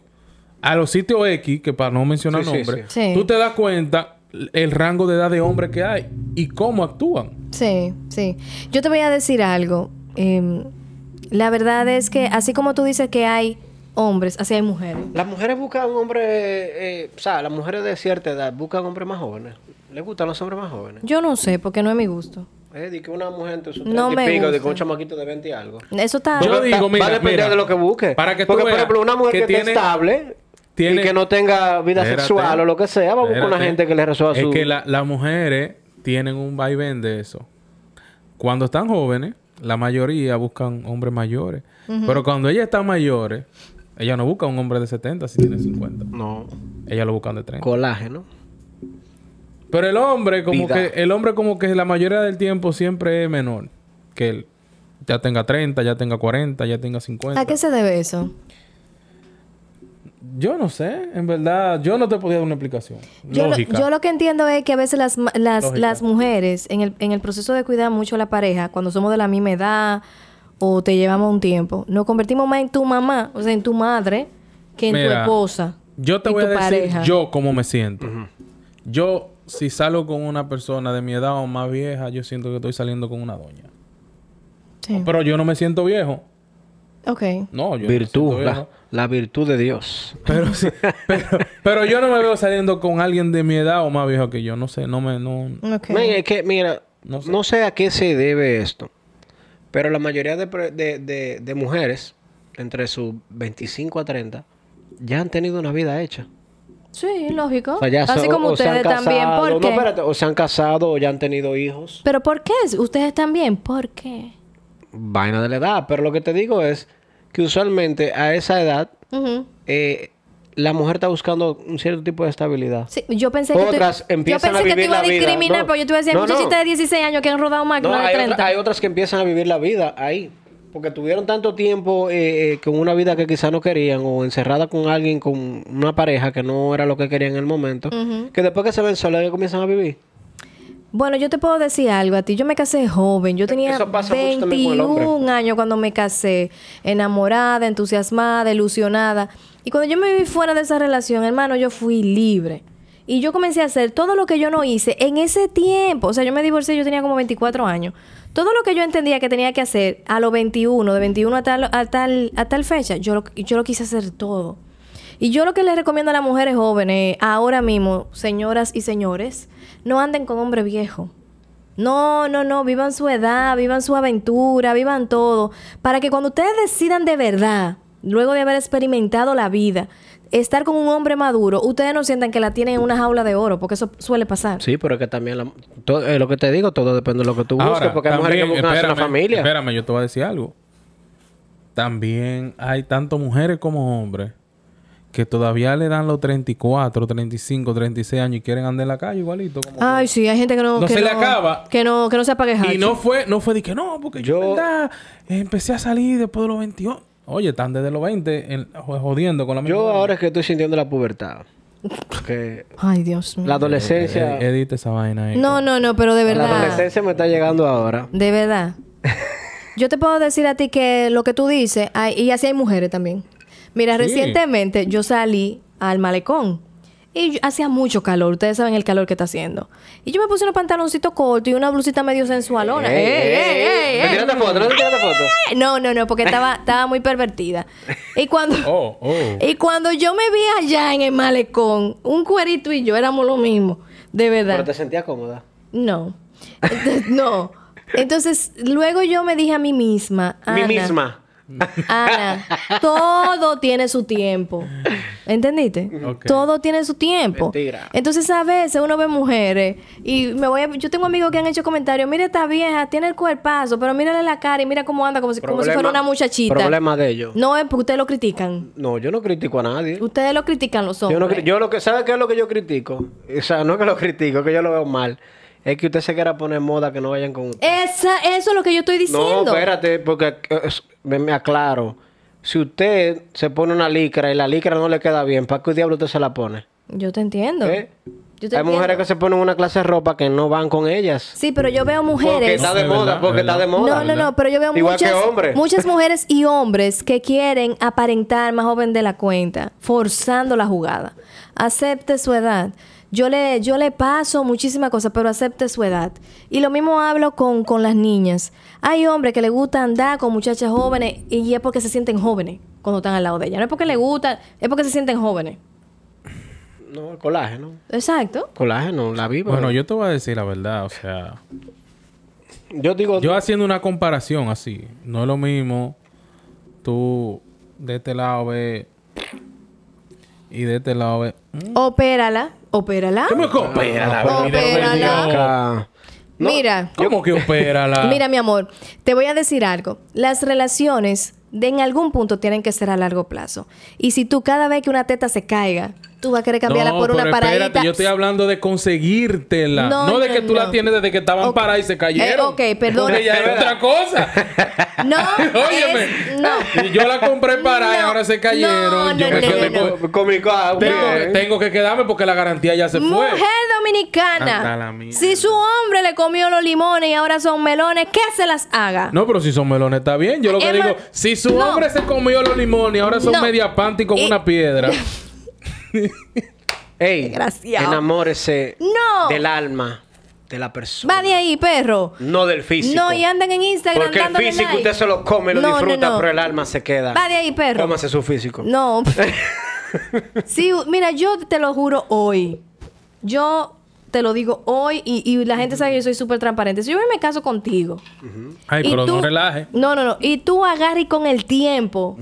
a los sitios X, que para no mencionar Sí, nombres, sí. Sí. tú te das cuenta el rango de edad de hombres que hay y cómo actúan. Sí, sí. Yo te voy a decir algo. Em, la verdad es que así como tú dices que hay hombres, así hay mujeres. Las mujeres buscan hombres, eh, o sea, las mujeres de cierta edad buscan hombres más jóvenes. ¿Les gustan los hombres más jóvenes? Yo no sé, porque no es mi gusto. Eh, di que una mujer entre sus No 30 y me pico, de con un chamaquito de 20 y algo. Eso está... Yo Porque digo, ta- mira, va a depender mira, de lo que busque. para que tú Porque, por veas ejemplo, una mujer que que, tiene- esté estable tiene- y que no tenga vida Espérate, sexual o lo que sea, va a buscar una gente que le resuelva Es su... que la- las mujeres tienen un vaivén de eso. Cuando están jóvenes, la mayoría buscan hombres mayores. Pero cuando ellas están mayores, ellas no buscan un hombre de 70 si tiene 50. No, Ellas lo buscan de 30. colágeno. Pero el hombre, como Vida. que, el hombre como que la mayoría del tiempo siempre es menor que él. Ya tenga 30, ya tenga 40, ya tenga 50. ¿A qué se debe eso? Yo no sé, en verdad, yo no te podía dar una explicación. Yo lo, Lógica. yo lo que entiendo es que a veces las, las, las mujeres, en el, en el proceso de cuidar mucho a la pareja, cuando somos de la misma edad o te llevamos un tiempo, nos convertimos más en tu mamá, o sea, en tu madre, que en tu esposa. Yo te y voy a decir pareja. yo cómo me siento. Yo, si salgo con una persona de mi edad o más vieja, yo siento que estoy saliendo con una doña. Sí. Pero yo no me siento viejo. Ok. No, yo Virtud, la, la virtud de Dios. Pero, sí, pero, pero yo no me veo saliendo con alguien de mi edad o más viejo que yo. No sé, no me... No, Ok. Men, es que, mira, No no sé. sé. a qué se debe esto, pero la mayoría de, de- de- de mujeres, entre sus 25 a 30, ya han tenido una vida hecha. Sí, lógico. O sea, ya Así so- como o se ustedes también. casado- ¿Por No, qué? espérate, o se han casado o ya han tenido hijos. ¿Pero por qué? ¿Ustedes también? ¿Por qué? Vaina de la edad. Pero lo que te digo es que usualmente a esa edad, Ujú. eh, la mujer está buscando un cierto tipo de estabilidad. Sí, yo pensé que Otras tú, empiezan yo pensé a que te vivir iba a discriminar, No. pero yo te iba a decir, hay No, no. muchachitas de 16 años que han rodado más que No, una de hay, 30. otra- hay otras que empiezan a vivir la vida ahí. Porque tuvieron tanto tiempo eh, eh, con una vida que quizás no querían o encerrada con alguien, con una pareja que no era lo que querían en el momento, que después que se ven solas ellos comienzan a vivir. Bueno, yo te puedo decir algo a ti. Yo me casé joven. Yo tenía Eso pasa mucho también con el hombre. 21 años cuando me casé. Enamorada, entusiasmada, ilusionada. Y cuando yo me vi fuera de esa relación, hermano, yo fui libre. Y yo comencé a hacer todo lo que yo no hice en ese tiempo. O sea, yo me divorcié, yo tenía como 24 años. Todo lo que yo entendía que tenía que hacer a los 21, de 21 a tal, a tal, a tal fecha, yo lo, yo lo quise hacer todo. Y yo lo que les recomiendo a las mujeres jóvenes, ahora mismo, señoras y señores, no anden con hombre viejo. No, no, no, vivan su edad, vivan su aventura, vivan todo, para que cuando ustedes decidan de verdad, luego de haber experimentado la vida, estar con un hombre maduro, ustedes no sientan que la tienen en una jaula de oro, porque eso suele pasar. Sí, pero es que también la- todo- eh, lo que te digo, todo depende de lo que tú busques, Ahora, porque hay mujeres que también, buscan hacer una espérame, familia. Espérame, yo te voy a decir algo. También hay tanto mujeres como hombres que todavía le dan los 34, 35, 36 años y quieren andar en la calle igualito. Como Ay, sí, hay gente que no... No que se le acaba. Que no, que no se apague y no fue, no fue de que no, porque yo, Yo- en verdad, empecé a salir después de los 21. Oye, están desde los 20 en- jodiendo con la Yo misma- ahora es que estoy sintiendo la pubertad. Que Ay, Dios mío. la adolescencia... Eh, edita esa vaina ahí. No, no, no, pero de la verdad. adolescencia me está llegando ahora. De verdad. Yo te puedo decir a ti que lo que tú dices, hay- y así hay mujeres también. Mira, Sí. recientemente yo salí al malecón y yo- hacía mucho calor. Ustedes saben el calor que está haciendo. Y yo me puse unos pantaloncitos cortos y una blusita medio sensualona. Ey, ¡Ey, ey, ey, ey, ¿Te ey! Foto? ¿No? No, no, porque estaba, estaba muy pervertida. Y cuando, Oh, oh. y cuando yo me vi allá en el malecón, un cuerito y yo éramos lo mismo. De verdad. Pero te sentías cómoda. No. Entonces, no. Entonces, luego yo me dije a mí misma. Mi Ana, misma. Ana, todo tiene su tiempo. ¿Entendiste? Todo tiene su tiempo. Mentira. Entonces, a veces uno ve mujeres y me voy a... Yo tengo amigos que han hecho comentarios. Mira esta vieja, tiene el cuerpazo, pero mírale la cara y mira cómo anda como si, como si fuera una muchachita. Problema de ellos. No es porque ustedes lo critican. No, yo no critico a nadie. Ustedes lo critican los Yo, hombres. no, cri- yo lo que, ¿sabe qué es lo que yo critico? O sea, no es que lo critico, es que yo lo veo mal. Es que usted se quiera poner moda que no vayan con usted. Esa, eso es lo que yo estoy diciendo. No, espérate, porque eh, es- me, me aclaro. Si usted se pone una licra y la licra no le queda bien, ¿para qué diablo usted se la pone? Yo te entiendo. ¿Eh? Yo te Hay mujeres entiendo. que se ponen una clase de ropa que no van con ellas. Sí, pero yo veo Porque mujeres. está de moda, verdad, porque es está de moda. No, no, no, pero yo veo Igual muchas, que hombres. muchas mujeres y hombres que quieren aparentar más joven de la cuenta, forzando la jugada. Acepte su edad. Yo le, yo le paso muchísimas cosas, pero acepte su edad. Y lo mismo hablo con, con las niñas. Hay hombres que les gusta andar con muchachas jóvenes y es porque se sienten jóvenes cuando están al lado de ellas. No es porque les gusta, es porque se sienten jóvenes. No, el colágeno. Exacto. Colágeno, la viva. Bueno, yo te voy a decir la verdad, o sea, yo digo, yo haciendo una comparación así, no es lo mismo tú de este lado ves y de este lado. ¿Mm? Opérala. Opérala. ¿Qué me coopera la vida? Opérala. No, Mira. ¿Cómo que opera la? Mira, mi amor, te voy a decir algo. Las relaciones de en algún punto tienen que ser a largo plazo. Y si tú cada vez que una teta se caiga, tú vas a querer cambiarla no, por una pero paradita. espérate, yo estoy hablando de conseguírtela. No, No, de no, que tú la tienes desde que estaban Ok. paradas y se cayeron. Eh, ok, perdón. Porque ya es otra cosa. No, Óyeme. es- no. Y yo la compré parada y ahora se cayeron. no, yo no, me no, quedé no, con- Con- con mi cosa, Tengo, tengo que quedarme porque la garantía ya se fue. Mujer dominicana. Si su hombre le comió los limones y ahora son melones, ¿qué se las haga? No, pero si son melones está bien. Yo lo que Emma, digo, si su no. hombre se comió los limones y ahora son No. media panty con Y- una piedra. Ey, enamórese No. del alma de la persona. Va de ahí, perro. No del físico. No, y andan en Instagram Porque el físico like. usted se lo come, lo No, no, disfruta, no. pero el alma se queda. Va de ahí, perro. Cómase su físico. No. sí, mira, yo te lo juro hoy. Yo te lo digo hoy y, y la gente sabe que yo soy súper transparente. Si yo me caso contigo. Ay, y pero tú- no relaje. No, no, no. Y tú agarras y con el tiempo.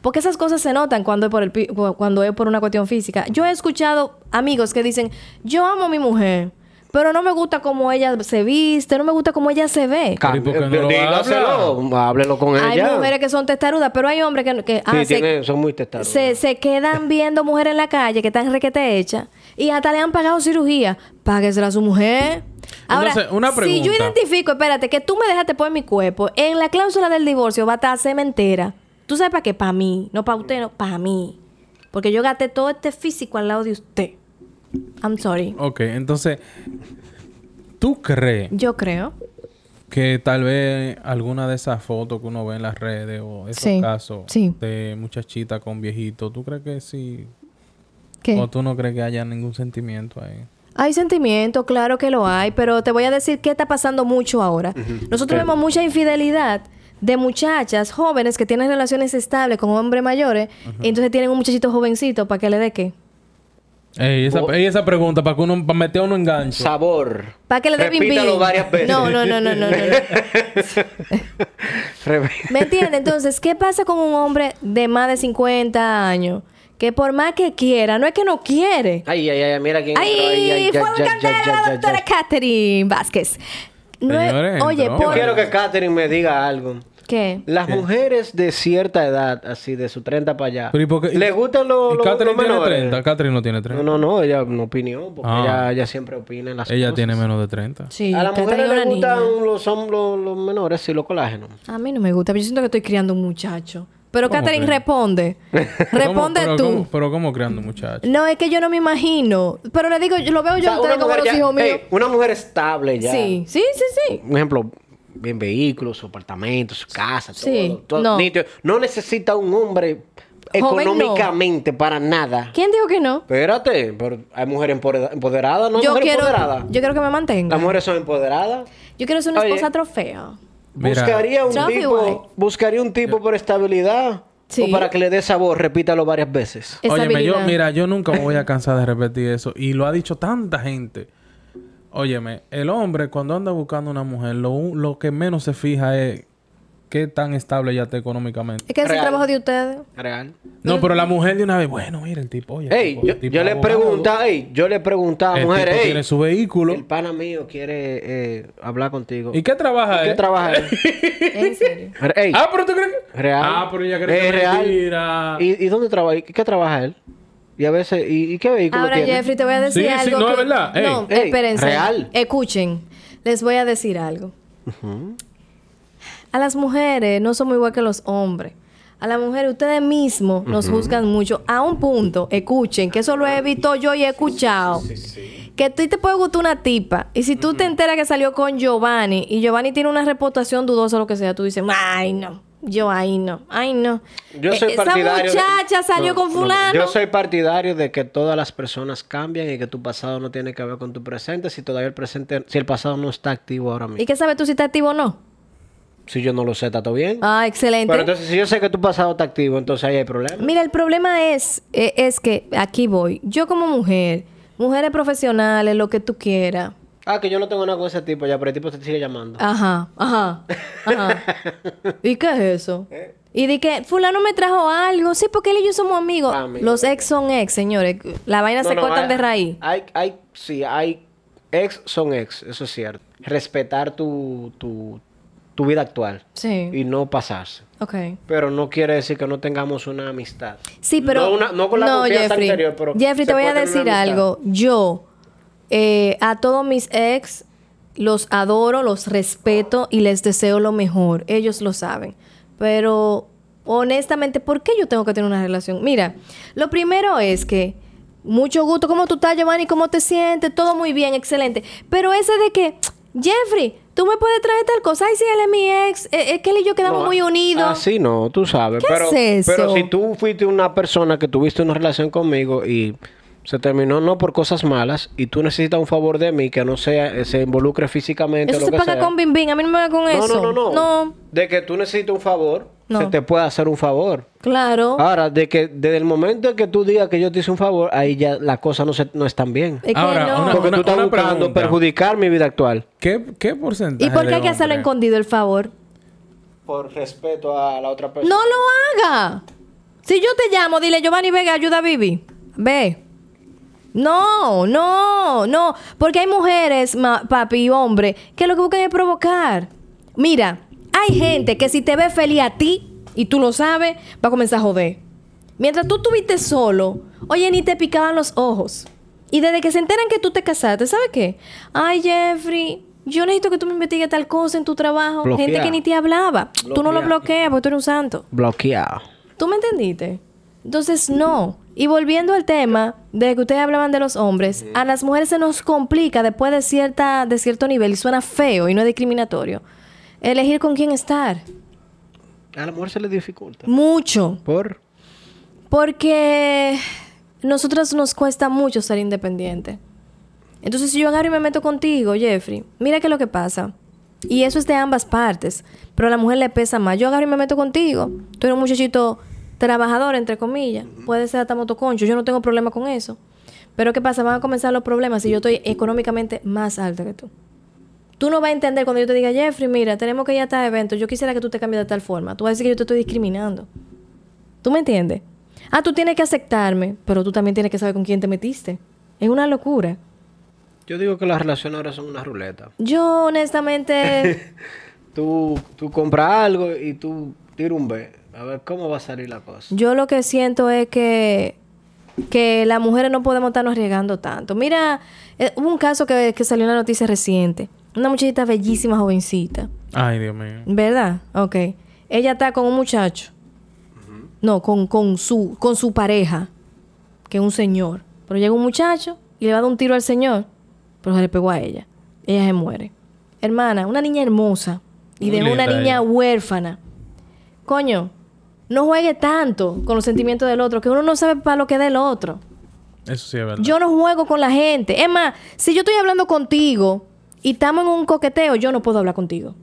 Porque esas cosas se notan cuando es, por el, pi- cuando es por una cuestión física. Yo he escuchado amigos que dicen, yo amo a mi mujer, pero no me gusta cómo ella se viste, no me gusta cómo ella se ve. Pero ¿y por qué no lo Dígaselo, háblelo con Hay ella. mujeres que son testarudas, pero hay hombres que, que ah, Sí, se- tiene- son muy testarudas. se, se quedan viendo mujeres en la calle que están requete hechas y hasta le han pagado cirugía. Páguesela a su mujer. Ahora, Entonces, una si yo pregunta. identifico, espérate, que tú me dejaste por mi cuerpo, en la cláusula del divorcio va a estar cementera. ¿Tú sabes para qué? Para mí. No para usted, no, para mí. Porque yo gasté todo este físico al lado de usted. I'm sorry. Ok, entonces, ¿tú crees Yo creo. que tal vez alguna de esas fotos que uno ve en las redes o esos Sí, casos sí. de muchachitas con viejitos, ¿tú crees que sí? ¿Qué? ¿O tú no crees que haya ningún sentimiento ahí? Hay sentimiento, claro que lo hay, pero te voy a decir qué está pasando mucho ahora. Nosotros vemos mucha infidelidad de muchachas jóvenes que tienen relaciones estables con hombres mayores y entonces tienen un muchachito jovencito para que le dé qué. Ey, esa, ey, esa pregunta, para que uno, para meter a uno en gancho. Sabor. Para que le dé bim Repítalo varias veces. No, no, no, no, no, no. no. ¿Me entiendes? Entonces, ¿qué pasa con un hombre de más de 50 años? Que por más que quiera, no es que no quiere. Ay, ay, ay, mira quién entró ¡Ay! ahí. ¡Fue ya, un ya, candela ya, ya, la doctora ya. Catherine Vázquez! No es- Señores, oye, entró. Yo por... quiero que Katherine me diga algo. ¿Qué? Las mujeres de cierta edad, así de su 30 para allá, Pero ¿y por qué? ¿le gustan los, ¿Y los, Catherine los tiene menores? 30? Catherine no tiene 30. No, no, no, ella no opinión, porque Ah. ella, ella siempre opina en las Ella cosas. tiene menos de 30. Sí, A las Catherine mujeres es les una gustan los, son los, los menores y los colágenos. A mí no me gusta, pero yo siento que estoy criando un muchacho. Pero ¿Cómo Catherine que? responde. Responde ¿Cómo- pero tú. cómo- pero ¿cómo creando muchachos? No, es que yo no me imagino. Pero le digo, yo lo veo yo O sea, a ustedes como mujer los ya- hijos míos. ey, una mujer estable ya. Sí, sí, sí, sí. Un ejemplo, bien vehículos, su apartamento, su casa, Sí, todo. todo no. nítido. no necesita un hombre no. económicamente para nada. ¿Quién dijo que no? Espérate, pero hay mujeres empodera- empoderadas, ¿no? Hay yo mujeres quiero, empoderadas. yo quiero que me mantenga. Las mujeres son empoderadas. Yo quiero ser una Oye. esposa trofeo. Mira. Buscaría un Trophy tipo, wife. buscaría un tipo por estabilidad. Sí. O para que le dé sabor, repítalo varias veces. Óyeme, yo, mira, yo nunca me voy a cansar de repetir eso. Y lo ha dicho tanta gente. Óyeme, el hombre cuando anda buscando una mujer, lo, un- lo que menos se fija es qué tan estable ella está económicamente. Es que es el trabajo de ustedes. Real. No, pero la mujer de una vez, bueno, mira el tipo, oye. el Ey, tipo- yo, el tipo yo le preguntaba, ey, yo le preguntaba a el mujeres, tipo ey, tiene su vehículo. el pana mío quiere eh, hablar contigo. ¿Y qué trabaja ¿Qué él? trabaja él? En serio. Ey, Ah, pero tú crees que... real. Ah, pero ella cree Es que es real. mentira. ¿Y, y dónde trabaja? ¿Y qué trabaja él? Y a veces, ¿y, y qué vehículo Ahora, tiene? Jeffrey, te voy a decir Sí, sí, algo. no, que- es verdad. Ey. No, Ey, espérense. real. Escuchen. Les voy a decir algo. A las mujeres no somos igual que los hombres. A las mujeres, ustedes mismos nos juzgan mucho. A un punto, escuchen, que eso lo he visto yo y he escuchado. que a ti te puede gustar una tipa y si tú te enteras que salió con Giovanni y Giovanni tiene una reputación dudosa o lo que sea, tú dices, ay no, yo ahí no, ay no. Yo soy Eh, Esa partidario. de- muchacha salió No, con no, fulano. Yo soy partidario de que todas las personas cambian y que tu pasado no tiene que ver con tu presente. Si todavía el presente, si el pasado no está activo ahora mismo. ¿Y qué sabes tú si está activo o no? Si yo no lo sé, está todo bien. Ah, excelente. Pero entonces, si yo sé que tu pasado está activo, entonces ahí hay problema. Mira, el problema es, eh, es que aquí voy. Yo como mujer, mujeres profesionales, lo que tú quieras. Ah, que yo no tengo nada con ese tipo ya, pero el tipo te sigue llamando. Ajá, ajá, ajá. ¿Y qué es eso? Eh. Y di que fulano me trajo algo. Sí, porque él y yo somos amigos. Amigos. Los ex son ex, señores. La vaina No, se no, cortan hay- de raíz. Hay, hay, sí, hay ex son ex, eso es cierto. Respetar tu, tu, tu vida actual Sí. y no pasarse. Ok. Pero no quiere decir que no tengamos una amistad. Sí, pero. No, una- no con la confianza Jeffrey. anterior, pero Jeffrey, te voy a decir algo. Yo, eh, a todos mis ex, los adoro, los respeto y les deseo lo mejor. Ellos lo saben. Pero, honestamente, ¿por qué yo tengo que tener una relación? Mira, lo primero es que. Mucho gusto, ¿cómo tú estás, Giovanni? ¿Cómo te sientes? Todo muy bien, excelente. Pero ese de que, Jeffrey, tú me puedes traer tal cosa. Ay, sí, él es mi ex. eh, Es que él y yo quedamos No, muy unidos. Así no, tú sabes. ¿Qué pero, es eso? pero si tú fuiste una persona que tuviste una relación conmigo y se terminó no por cosas malas y tú necesitas un favor de mí que no sea eh, se involucre físicamente Eso lo se que paga sea. con bim bim. A mí no me va con no, eso. no, no, no, No, De que tú necesitas un favor, No. se te puede hacer un favor. claro. Ahora, de que desde el momento que tú digas que yo te hice un favor, ahí ya las cosas no, se, no están bien. Es que Ahora, no. una- Porque tú estás buscando pregunta. perjudicar mi vida actual. ¿Qué, qué porcentaje? ¿Y por qué hay que hacerlo escondido el favor? Por respeto a la otra persona. No lo haga. Si yo te llamo, dile Giovanni Vega, ayuda a Vivi. Ve. No, no, no. Porque hay mujeres, ma- papi y hombre, que lo que buscan es provocar. Mira, hay gente que si te ve feliz a ti, y tú lo sabes, va a comenzar a joder. Mientras tú estuviste solo, oye, ni te picaban los ojos. Y desde que se enteran que tú te casaste, ¿sabes qué? Ay, Jeffrey, yo necesito que tú me investigues tal cosa en tu trabajo. Gente Bloquea. que ni te hablaba. Tú no lo Bloquea. bloqueas porque tú eres un santo. Bloqueado. ¿Tú me entendiste? Entonces, no. Y volviendo al tema de que ustedes hablaban de los hombres, a las mujeres se nos complica después de, cierta, de cierto nivel, y suena feo y no es discriminatorio, elegir con quién estar. A la mujer se le dificulta. Mucho. Por. Porque nosotras nos cuesta mucho ser independientes. Entonces, si yo agarro y me meto contigo, Jeffrey, mira qué es lo que pasa. Y eso es de ambas partes. Pero a la mujer le pesa más. Yo agarro y me meto contigo. Tú eres un muchachito trabajador, entre comillas. Puede ser hasta motoconcho. Yo no tengo problema con eso. Pero ¿qué pasa? Van a comenzar los problemas si yo estoy económicamente más alta que tú. Tú no vas a entender cuando yo te diga, Jeffrey, mira, tenemos que ir a tal evento. Yo quisiera que tú te cambies de tal forma. Tú vas a decir que yo te estoy discriminando. ¿Tú me entiendes? Ah, tú tienes que aceptarme, pero tú también tienes que saber con quién te metiste. Es una locura. Yo digo que las relaciones ahora son una ruleta. Yo, honestamente, Tú, tú compras algo y tú tiras un B. A ver cómo va a salir la cosa. yo lo que siento es que, que las mujeres no podemos estarnos arriesgando tanto. Mira, eh, hubo un caso que, que salió en la noticia reciente. Una muchachita bellísima, jovencita. Ay, Dios mío. ¿Verdad? Ok. Ella está con un muchacho. No, con, con, su, con su pareja, que es un señor. Pero llega un muchacho y le va a dar un tiro al señor, pero se le pegó a ella. Ella se muere. Hermana, una niña hermosa y Muy de una niña ella. huérfana. Coño, no juegue tanto con los sentimientos del otro, que uno no sabe para lo que da el otro. Eso sí es verdad. Yo no juego con la gente. Es más, si yo estoy hablando contigo y estamos en un coqueteo, yo no puedo hablar contigo.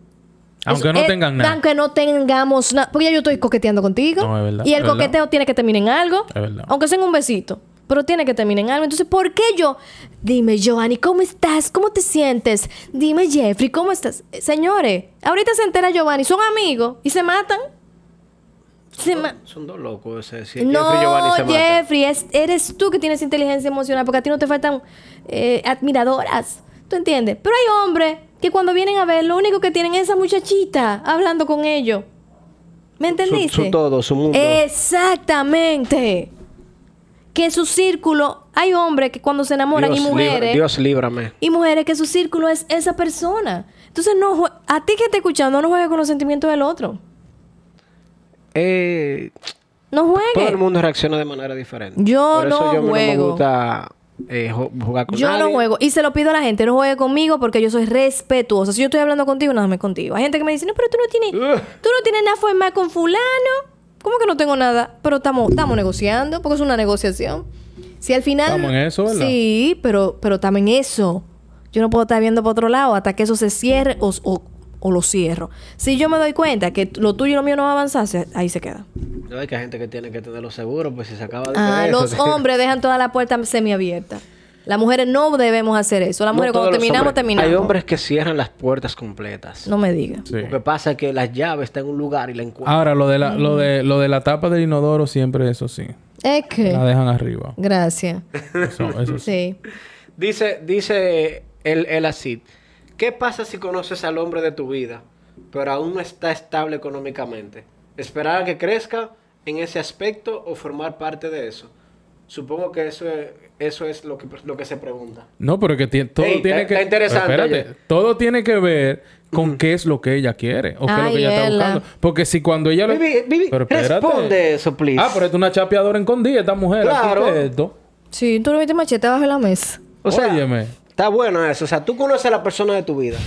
Aunque Eso- no eh, tengan nada. Aunque no tengamos nada. Porque ya yo estoy coqueteando contigo. No, es verdad, Y el es verdad. coqueteo tiene que terminar en algo. Es verdad. Aunque sea en un besito. Pero tiene que terminar en algo. Entonces, ¿por qué yo? Dime, Giovanni, ¿cómo estás? ¿Cómo te sientes? Dime, Jeffrey, ¿cómo estás? Eh, Señores, ahorita se entera Giovanni. Son amigos y se matan. Se Son dos locos ese. Si no, Jeffrey Giovanni se. Jeffrey, es- eres tú que tienes inteligencia emocional porque a ti no te faltan eh, admiradoras. ¿Tú entiendes? Pero hay hombres que cuando vienen a ver, lo único que tienen es esa muchachita hablando con ellos. ¿Me entendiste? Su, su todo, su mundo. Exactamente. Que su círculo, hay hombres que cuando se enamoran Dios y libra- mujeres, Dios líbrame. y mujeres que su círculo es esa persona. Entonces, no a ti que estás escuchando, no juegues con los sentimientos del otro. Eh, No todo juegues. el mundo reacciona de manera diferente. Yo Por eso no yo no me juego. gusta eh, ju- jugar con Yo nadie. no juego. Y se lo pido a la gente, no juegue conmigo porque yo soy respetuosa. Si yo estoy hablando contigo, nada más contigo. Hay gente que me dice, no, pero tú no tienes, tú no tienes nada formar con fulano. ¿Cómo que no tengo nada? Pero estamos, estamos negociando, porque es una negociación. Si al final. Estamos en eso, ¿verdad? Sí, pero, pero estamos en eso. Yo no puedo estar viendo para otro lado hasta que eso se cierre o, o- o lo cierro. Si yo me doy cuenta que lo tuyo y lo mío no va a avanzar, ahí se queda. No, hay que hay gente que tiene que tenerlo seguro, pues si se acaba de Ah, los hombres dejan toda la puerta semiabierta. Las mujeres no debemos hacer eso. Las mujeres cuando los terminamos, hombres. terminamos. Hay hombres que cierran las puertas completas. No me digas. Sí. Lo que pasa es que las llaves están en un lugar y la encuentran. Ahora, lo de, la, lo, de, lo de la tapa del inodoro siempre eso sí. Es que. La dejan arriba. Gracias. Eso, eso sí. Sí. Dice, dice el, el Acid, ¿qué pasa si conoces al hombre de tu vida, pero aún no está estable económicamente? ¿Esperar a que crezca en ese aspecto o formar parte de eso? Supongo que eso es, eso es lo, que, lo que se pregunta. No, pero que todo Ey, tiene está- que... está interesante, Espérate. Todo tiene que ver con qué es lo que ella quiere. O qué es lo que ella está buscando. Porque si cuando ella... le- Vivi, Vivi, Pero espérate. responde eso, please. Ah, pero es una chapeadora escondida esta mujer. Claro. ¿qué es esto? Sí, tú no viste machete bajo la mesa. O sea, Óyeme. Está bueno eso. O sea, tú conoces a la persona de tu vida.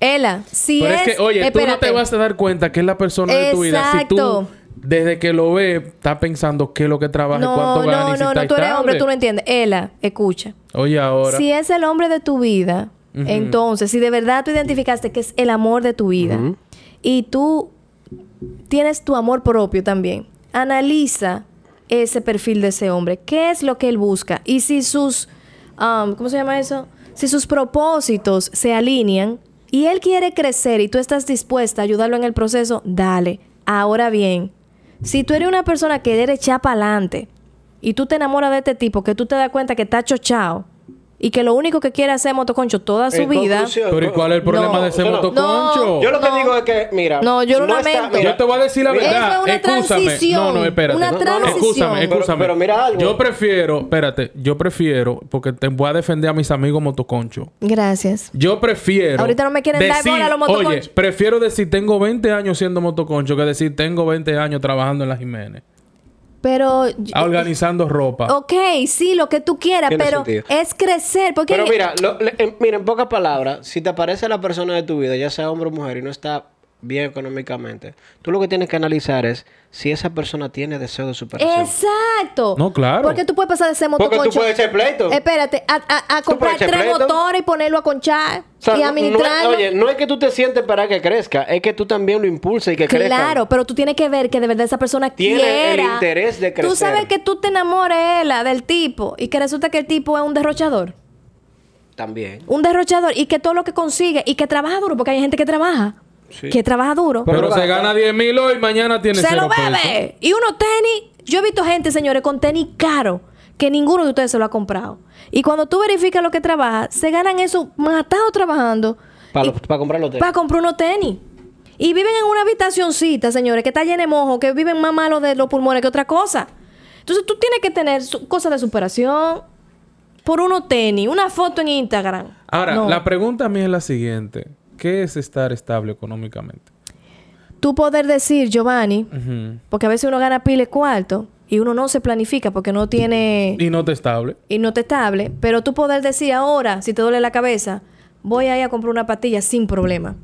Ela, si Pero es... es que, oye, tú no te vas a dar cuenta que es la persona de tu vida. Si tú, Exacto. desde que lo ves, estás pensando qué es lo que trabaja, y No, cuánto gana no, y si no, está no, tú eres hombre, tú no entiendes. Ela, escucha. Oye, ahora... Si es el hombre de tu vida, entonces, si de verdad tú identificaste que es el amor de tu vida y tú tienes tu amor propio también, analiza ese perfil de ese hombre. ¿Qué es lo que él busca? Y si sus, um, ¿cómo se llama eso? Si sus propósitos se alinean y él quiere crecer y tú estás dispuesta a ayudarlo en el proceso, dale. Ahora bien, si tú eres una persona que eres chapa adelante y tú te enamoras de este tipo, que tú te das cuenta que está chochado y que lo único que quiere hacer es motoconcho toda su En vida. Pero ¿y cuál es el problema No, de ese no, no. motoconcho? Yo lo que No. digo es que, mira. No, yo lo lamento. mira, Yo te voy a decir la mira, verdad. Eso es una Escúchame. transición. No, no, espérate. Una No, no, transición. Escúchame, Pero- escúchame. pero mira algo. Yo prefiero, espérate, yo prefiero, porque te voy a defender a mis amigos motoconchos. Gracias. Yo prefiero. Ahorita no me quieren dar bola a los motoconchos. Oye, prefiero decir tengo 20 años siendo motoconcho que decir tengo 20 años trabajando en la Jiménez. Pero... Ah, Organizando ropa. Ok, sí, lo que tú quieras, Tiene pero sentido. es crecer. Porque Pero mira, lo- le- en, mira, en pocas palabras, si te aparece la persona de tu vida, ya sea hombre o mujer, y no está bien económicamente, tú lo que tienes que analizar es si esa persona tiene deseo de superación. Exacto. No, claro. Porque tú puedes pasar de ser Porque motoconcho. tú puedes echar pleito. Espérate, a, a- a comprar tres pleito. motores y ponerlo a conchar O sea, y no- no oye, no es que tú te sientes para que crezca, es que tú también lo impulses y que crezca. Claro, pero tú tienes que ver que de verdad esa persona Tiene el quiera. interés de Tú crecer. sabes que tú te enamores del tipo y que resulta que el tipo es un derrochador. También. Un derrochador y que todo lo que consigue y que trabaja duro, porque hay gente que trabaja. Sí. Que trabaja duro. Pero, Pero se gana 10 mil hoy, mañana tiene se cero lo bebe. pesos. Y unos tenis. Yo he visto gente, señores, con tenis caro que ninguno de ustedes se lo ha comprado. Y cuando tú verificas lo que trabaja, se ganan eso matado trabajando Para, para comprar los tenis. para comprar unos tenis. Y viven en una habitacioncita, señores, que está llena de mojo, que viven más malos de los pulmones que otra cosa. Entonces tú tienes que tener su- cosas de superación por unos tenis, una foto en Instagram. Ahora, No. la pregunta a mí es la siguiente. ¿Qué es estar estable económicamente? Tú poder decir, Giovanni, porque a veces uno gana pile cuarto y uno no se planifica porque no tiene Y no te estable. y no te estable, pero tú poder decir ahora, si te duele la cabeza, voy a ir a comprar una pastilla sin problema.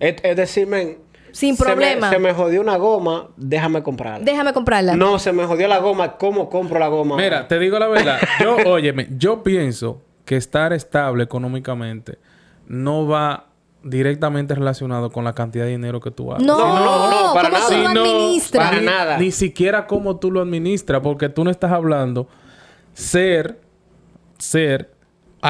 Es, es decir, men, Sin se me- problema. Se me, jodió una goma, déjame comprarla. Déjame comprarla. No, se me jodió la goma, ¿cómo compro la goma? Mira, te digo la verdad. Yo, óyeme, yo pienso que estar estable económicamente no va directamente relacionado con la cantidad de dinero que tú hagas. No, No, no, no, para ¿cómo nada. tú lo administras? Para ni, nada. Ni siquiera cómo tú lo administras, porque tú no estás hablando ser, ser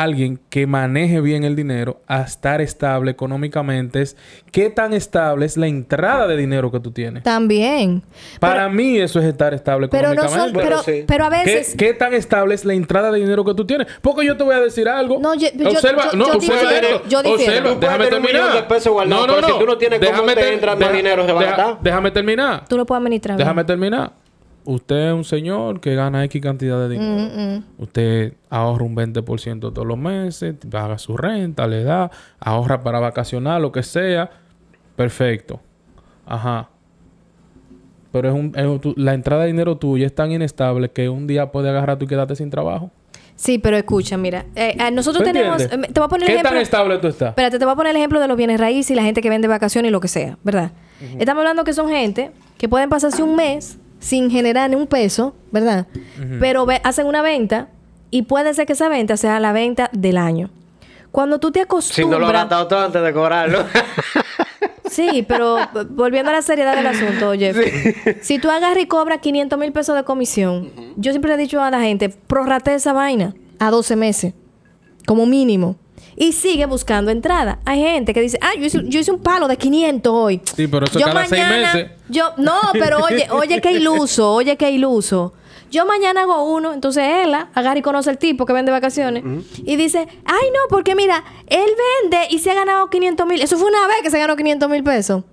alguien que maneje bien el dinero a estar estable económicamente. Es qué tan estable es la entrada de dinero que tú tienes. También. Para mí eso es estar estable Pero no económicamente. son, Bueno, pero, sí. pero a ¿Qué, veces qué tan estable es la entrada de dinero que tú tienes? Porque yo te voy a decir algo. No, yo- yo- observa, yo- no, yo observa difiero, esto. yo. Observa, Tú puedes déjame tener un millón terminar. de pesos guardados, pero si tú no tienes cómo déjame te ter- entra más dinero, se va a deja-. Déjame terminar. tú lo puedes administrar. bien. Déjame terminar. Usted es un señor que gana X cantidad de dinero. Mm, Usted ahorra un 20% todos los meses, paga su renta, le da, ahorra para vacacionar, lo que sea. Perfecto. Ajá. Pero es un, es un- tu- la entrada de dinero tuya es tan inestable que un día puede agarrar tú y quedarte sin trabajo. Sí, pero escucha, mira. eh, eh, nosotros ¿Tú tenemos... eh, Te voy a poner el ¿Qué tan ejemplo... estable tú estás? Espérate, te voy a poner el ejemplo de los bienes raíces y la gente que vende vacaciones y lo que sea, ¿verdad? Estamos hablando que son gente que pueden pasarse un mes sin generar ni un peso, ¿verdad? Pero ve- hacen una venta y puede ser que esa venta sea la venta del año. Cuando tú te Si acostumbras... no lo has gastado todo antes de cobrarlo. Sí, pero volviendo a la seriedad del asunto, oye, si tú agarras y cobras 500 mil pesos de comisión, yo siempre le he dicho a la gente, prorrate esa vaina a 12 meses, como mínimo. Y sigue buscando entrada. Hay gente que dice, ah, yo hice, yo hice un palo de 500 hoy. Sí, pero eso cada seis meses. Yo, no, pero oye, oye, qué iluso, oye, qué iluso. Yo mañana hago uno, entonces él agarra y conoce al tipo que vende vacaciones y dice, ay no, porque mira, él vende y se ha ganado 500 mil. Eso fue una vez que se ganó 500 mil pesos.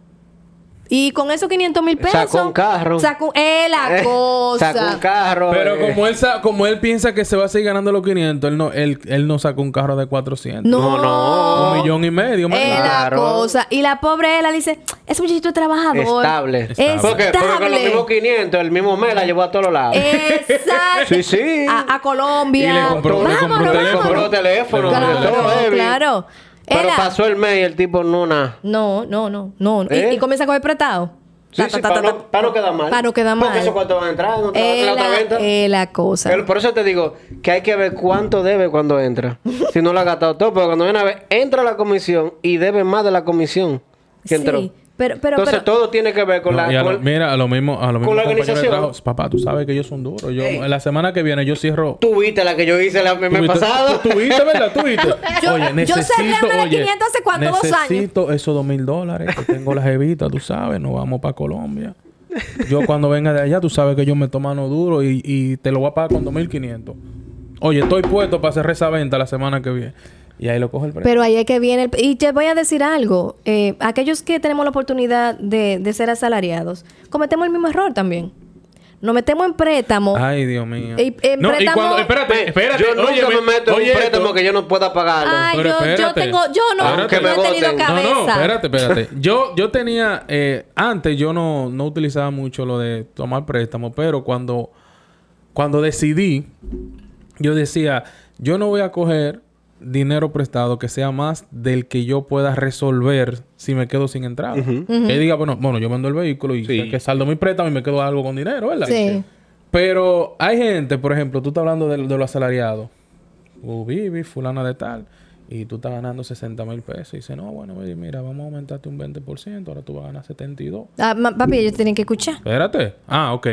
Y con esos 500 mil pesos... Sacó un carro. Sacó, es la Eh, cosa. Sacó un carro. Pero eh. como él, sa- como él piensa que se va a seguir ganando los 500, él no, él, él no sacó un carro de 400. No, No, no. Un millón y medio. man. Es Claro. la cosa. Y la pobre ella dice, ese muchachito es trabajador. Estable. Estable. Porque, porque con los mismos 500, el mismo mes la llevó a todos lados. Exacto. Sí, sí. A, a Colombia. Y le compró- le compró Vámonos, un teléfono. Compró vámonos. teléfono. Claro, claro. Pero pasó el mes y el tipo no nada. No, no, no, no. Y- ¿Eh? Y, comienza a coger prestado. Sí, Ta, sí, ta, para no, para no quedar mal. Para no quedar mal. Porque esos cuartos van a entrar en Es la otra venta. es la cosa. Pero por eso te digo que hay que ver cuánto debe cuando entra. si no lo ha gastado todo. Porque cuando viene a ver, entra la comisión y debe más de la comisión que entró. Sí, pero, pero, Entonces pero- todo tiene que ver con No, la... a lo- con- mira, a lo mismo, a lo mismo con la organización. trabajo, Papá, tú sabes que ellos son duros. Yo, Ey. la semana que viene yo cierro. Tú viste la que yo hice la- el mes ¿Tú viste- pasado. ¿Tú, viste, verdad? ¿Tú viste? Yo- oye, yo necesito, cerré una de oye, 500 hace cuánto, dos años. necesito esos dos mil dólares. que tengo la jevita, tú sabes. Nos vamos para Colombia. Yo cuando venga de allá, tú sabes que yo me tomo mano duro y, y te lo voy a pagar con dos mil quinientos. Oye, estoy puesto para hacer esa venta la semana que viene. Y ahí lo coge el precio. Pero ahí es que viene el... Y te voy a decir algo. Eh, aquellos que tenemos la oportunidad de, de ser asalariados, cometemos el mismo error también. Nos metemos en préstamo. Ay, Dios mío. Y- en no, y cuando, espérate, espérate. yo nunca óyeme, me meto en oye un préstamo esto. que yo no pueda pagarlo. Ay, Pero yo, tengo... Yo no, Aunque no me he tenido cabeza. No, no, espérate, espérate. Yo, yo tenía, eh, antes yo no, no utilizaba mucho lo de tomar préstamo, pero cuando, cuando decidí, yo decía, yo no voy a coger dinero prestado que sea más del que yo pueda resolver si me quedo sin entrada. Que diga, bueno, bueno, yo vendo el vehículo y Sí. que saldo mi préstamo y me quedo algo con dinero, ¿verdad? Sí. Pero hay gente, por ejemplo, tú estás hablando de, de los asalariados. Tú vives, fulana de tal, y tú estás ganando 60 mil pesos. Y dice, no, bueno, mira, vamos a aumentarte un 20%, ahora tú vas a ganar 72. Ah, ma- papi, ellos tienen que escuchar. Espérate. Ah, ok.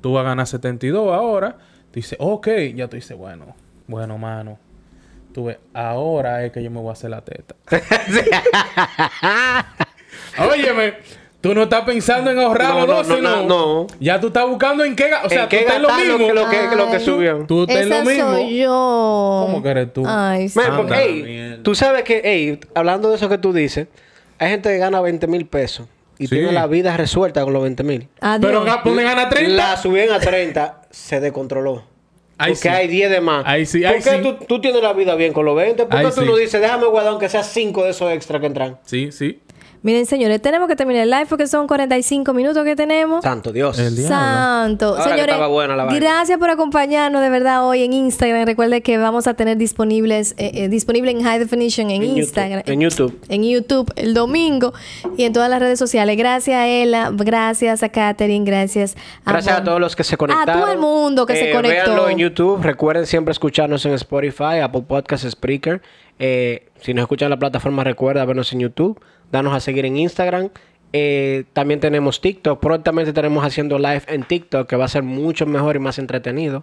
Tú vas a ganar 72 ahora. Tú dices, ok. Ya tú dices, bueno, bueno, mano. Tú ves, ahora es que yo me voy a hacer la teta. Óyeme, tú no estás pensando en ahorrar No, los no, 12, no, no, no, no. Ya tú estás buscando en qué... O sea, ¿En tú qué estás lo gastar lo mismo. que, lo que, lo que Ay. subió? Tú estás lo mismo. soy yo. ¿Cómo que eres tú? Ay, sí. Man, porque, ey, tú sabes que, ey, hablando de eso que tú dices, hay gente que gana 20 mil pesos y Sí. tiene la vida resuelta con los 20 mil. Pero ponle gana 30. La subían a 30, se descontroló. Porque sí. hay 10 de más. Ahí sí, ¿Por ahí qué sí. tú, tú tienes la vida bien con los 20? ¿Por qué Ahí tú no dices, déjame guardar aunque sea 5 de esos extra que entran? Sí, sí. Miren, señores, tenemos que terminar el live porque son 45 minutos que tenemos. Santo Dios. El. Santo. Ahora Señores, buena la gracias por acompañarnos de verdad hoy en Instagram. Recuerde que vamos a tener disponibles, eh, eh, disponible en High Definition en, En Instagram. YouTube. En YouTube. En YouTube el domingo y en todas las redes sociales. Gracias a Ella, gracias a Katherine, gracias a Gracias a todos los que se conectaron. A todo el mundo que se Eh, conectó. Véanlo en YouTube. Recuerden siempre escucharnos en Spotify, Apple Podcasts, Spreaker. Eh, si nos escuchan en la plataforma, recuerda vernos en YouTube. Danos a seguir en Instagram. Eh, también tenemos TikTok. Prontamente estaremos haciendo live en TikTok, que va a ser mucho mejor y más entretenido.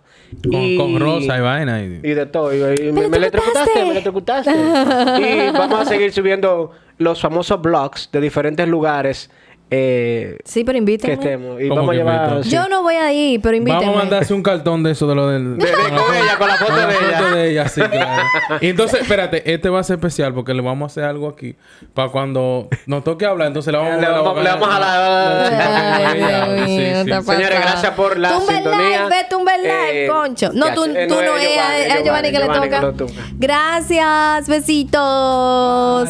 Con, Y- con rosa y vaina. Y... y de todo. Y- y me, me electrocutaste! electrocutaste, me electrocutaste. y vamos a seguir subiendo los famosos blogs de diferentes lugares eh, Sí, pero que invítenme. estemos. Y ¿Cómo vamos a que llevar. invito? sí. Yo no voy a ir, pero invítenme. Vamos a mandarse un cartón de eso, de lo del... De- de- con ella, con la foto Con la de ella. foto de ella, sí, claro. Y entonces, espérate, este va a ser especial porque le vamos a hacer algo aquí para cuando nos toque hablar, entonces le vamos Le a vamos- le vamos a la- mío, está sí. pasando. Señores, gracias por la Tumba sintonía. live, ve, tumba el live, Eh, concho. No, tú, eh, tú no, no, es a- a Giovanni que le que toca. Gracias, besitos.